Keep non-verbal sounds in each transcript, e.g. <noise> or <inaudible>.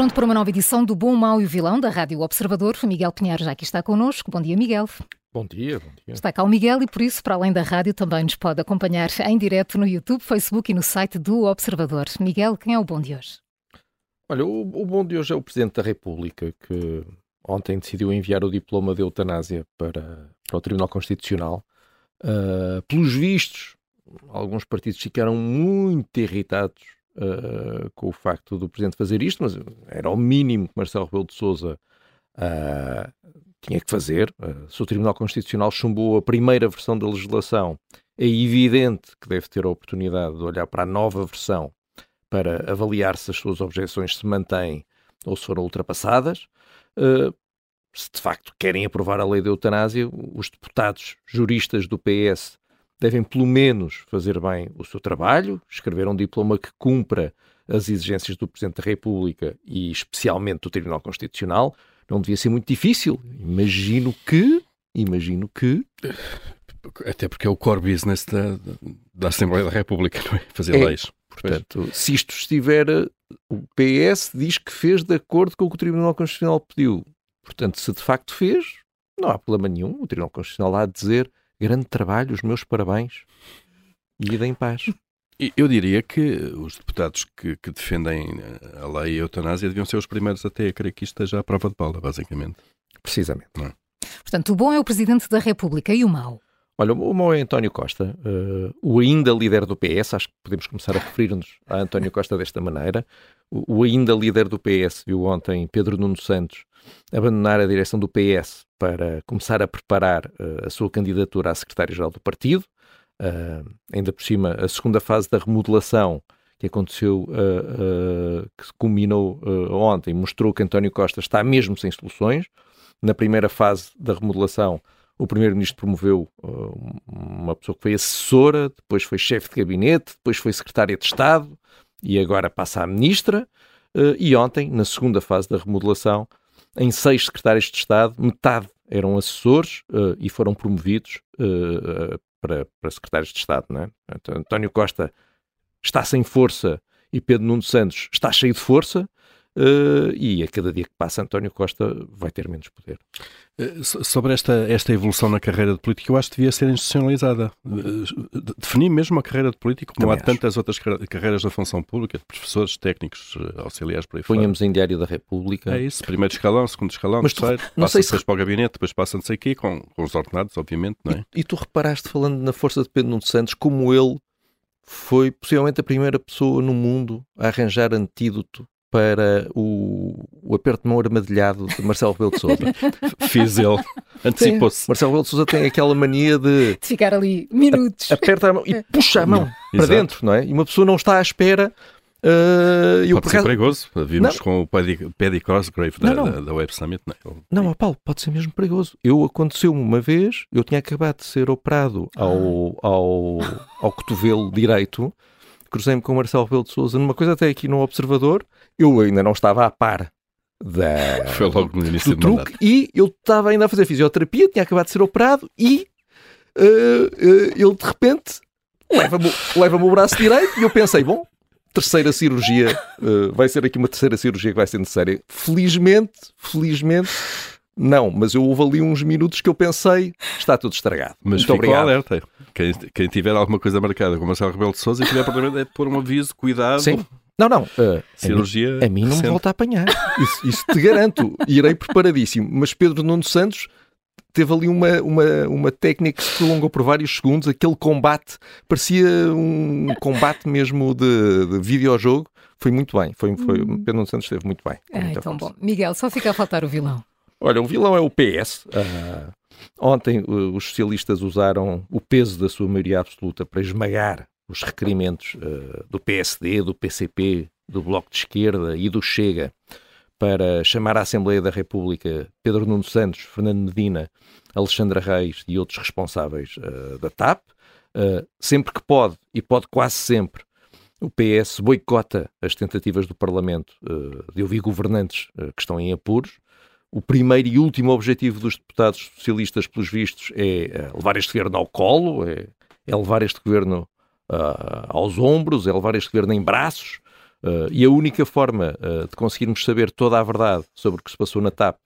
Pronto para uma nova edição do Bom, Mau e o Vilão da Rádio Observador. Miguel Pinheiro já aqui está connosco. Bom dia, Miguel. Bom dia, bom dia. Está cá o Miguel e por isso, para além da rádio, também nos pode acompanhar em direto no YouTube, Facebook e no site do Observador. Miguel, quem é o bom de hoje? Olha, o, o bom de hoje é o Presidente da República que ontem decidiu enviar o diploma de eutanásia para, para o Tribunal Constitucional. Uh, pelos vistos, alguns partidos ficaram muito irritados uh, com o facto do Presidente fazer isto, mas era o mínimo que Marcelo Rebelo de Sousa uh, tinha que fazer. Uh, se o Tribunal Constitucional chumbou a primeira versão da legislação, é evidente que deve ter a oportunidade de olhar para a nova versão para avaliar se as suas objeções se mantêm ou se foram ultrapassadas. Uh, se de facto querem aprovar a lei da eutanásia, os deputados juristas do PS devem pelo menos fazer bem o seu trabalho, escrever um diploma que cumpra as exigências do Presidente da República e especialmente do Tribunal Constitucional. Não devia ser muito difícil. Imagino que, imagino que... Até porque é o core business da, da Assembleia da República, não é? Fazer é, leis. Portanto, pois. se isto estiver... O PS diz que fez de acordo com o que o Tribunal Constitucional pediu. Portanto, se de facto fez, não há problema nenhum. O Tribunal Constitucional há de dizer grande trabalho, os meus parabéns e ida em paz. Eu diria que os deputados que, que, defendem a lei e a eutanásia deviam ser os primeiros até a crer que isto esteja à prova de bala, basicamente. Precisamente. É? Portanto, o bom é o Presidente da República e o mau? Olha, o mau é António Costa, uh, o ainda líder do PS, acho que podemos começar a referir-nos a António Costa desta maneira. O, o ainda líder do PS viu ontem Pedro Nuno Santos abandonar a direção do PS para começar a preparar uh, a sua candidatura a secretário-geral do partido. Uh, ainda por cima, a segunda fase da remodelação que aconteceu, que se culminou ontem, mostrou que António Costa está mesmo sem soluções. Na primeira fase da remodelação, o Primeiro-Ministro promoveu uma pessoa que foi assessora, depois foi chefe de gabinete, depois foi secretária de Estado e agora passa a Ministra. e ontem, na segunda fase da remodelação, em seis secretários de Estado, metade eram assessores uh, e foram promovidos uh, para, para, secretários de Estado. Não é? António Costa está sem força e Pedro Nuno Santos está cheio de força. Uh, e a cada dia que passa, António Costa vai ter menos poder. Uh, sobre esta, esta evolução na carreira de político, eu acho que devia ser institucionalizada. Uh, definir mesmo a carreira de político, como Também há acho. tantas outras carreiras da função pública, professores, técnicos, auxiliares, por aí Punhamos fora. em Diário da República. É isso, primeiro escalão, segundo escalão, Mas terceiro, tu, não passa sei se... para o gabinete, depois passa não sei o quê, com, com os ordenados, obviamente, não é? E, e tu reparaste, falando na força de Pedro Nuno Santos, como ele foi possivelmente a primeira pessoa no mundo a arranjar antídoto para o, o aperto de mão armadilhado de Marcelo Rebelo de Sousa. <laughs> Fiz ele. Antecipou-se. Marcelo Rebelo de Sousa tem aquela mania de... de ficar ali minutos. A, aperta a mão e puxa a mão para Exato. dentro, não é? E uma pessoa não está à espera... Uh, eu, pode ser perigoso. Vimos não. com o Paddy Cosgrave da, não, não. da, da Web Summit. Não, não Paulo, pode ser mesmo perigoso. Eu aconteceu-me uma vez, eu tinha acabado de ser operado ao, ao, ao cotovelo direito, cruzei-me com o Marcelo Rebelo de Sousa numa coisa até aqui no Observador, eu ainda não estava a par da, <laughs> Foi logo no início do, truque e eu estava ainda a fazer fisioterapia, tinha acabado de ser operado e uh, uh, ele de repente leva-me leva o braço direito e eu pensei, bom, terceira cirurgia, uh, vai ser aqui uma terceira cirurgia que vai ser necessária. Felizmente, felizmente, não, mas eu houve ali uns minutos que eu pensei, está tudo estragado. Mas Muito obrigado. alerta. Quem, quem, tiver alguma coisa marcada com Marcelo Rebelo de Sousa e tiver problema é pôr um aviso, cuidado. Sim. Não, não. Uh, Cirurgia. A mim, a mim não me volta a apanhar. Isso, isso te garanto. Irei preparadíssimo. Mas Pedro Nuno Santos teve ali uma, uma, uma técnica que se prolongou por vários segundos. Aquele combate parecia um combate mesmo de, de videojogo. Foi muito bem. Foi, foi, hum. Pedro Nuno Santos esteve muito bem. Então força. bom. Miguel, só fica a faltar o vilão. Olha, o vilão é o PS. Ontem os socialistas usaram o peso da sua maioria absoluta para esmagar os requerimentos uh, do PSD, do PCP, do Bloco de Esquerda e do Chega para chamar à Assembleia da República Pedro Nuno Santos, Fernando Medina, Alexandra Reis e outros responsáveis uh, da TAP. Uh, sempre que pode, e pode quase sempre, o PS boicota as tentativas do Parlamento uh, de ouvir governantes que estão em apuros. O primeiro e último objetivo dos deputados socialistas, pelos vistos, é levar este governo ao colo, é, é levar este governo uh, aos ombros, é levar este governo em braços. Uh, e a única forma uh, de conseguirmos saber toda a verdade sobre o que se passou na TAP,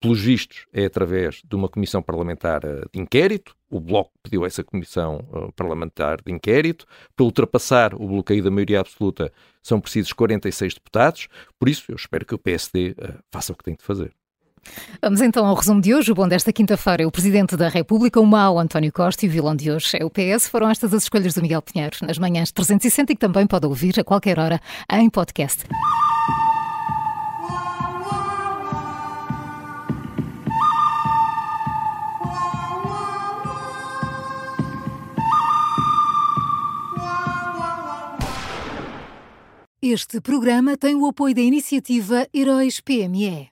pelos vistos, é através de uma comissão parlamentar de inquérito. O Bloco pediu essa comissão parlamentar de inquérito. Para ultrapassar o bloqueio da maioria absoluta, são precisos 46 deputados. Por isso, eu espero que o PSD faça o que tem de fazer. Vamos então ao resumo de hoje. O bom desta quinta-feira é o Presidente da República, o mau António Costa e o vilão de hoje é o PS. Foram estas as escolhas do Miguel Pinheiro nas manhãs 360 e que também pode ouvir a qualquer hora em podcast. Este programa tem o apoio da iniciativa Heróis PME.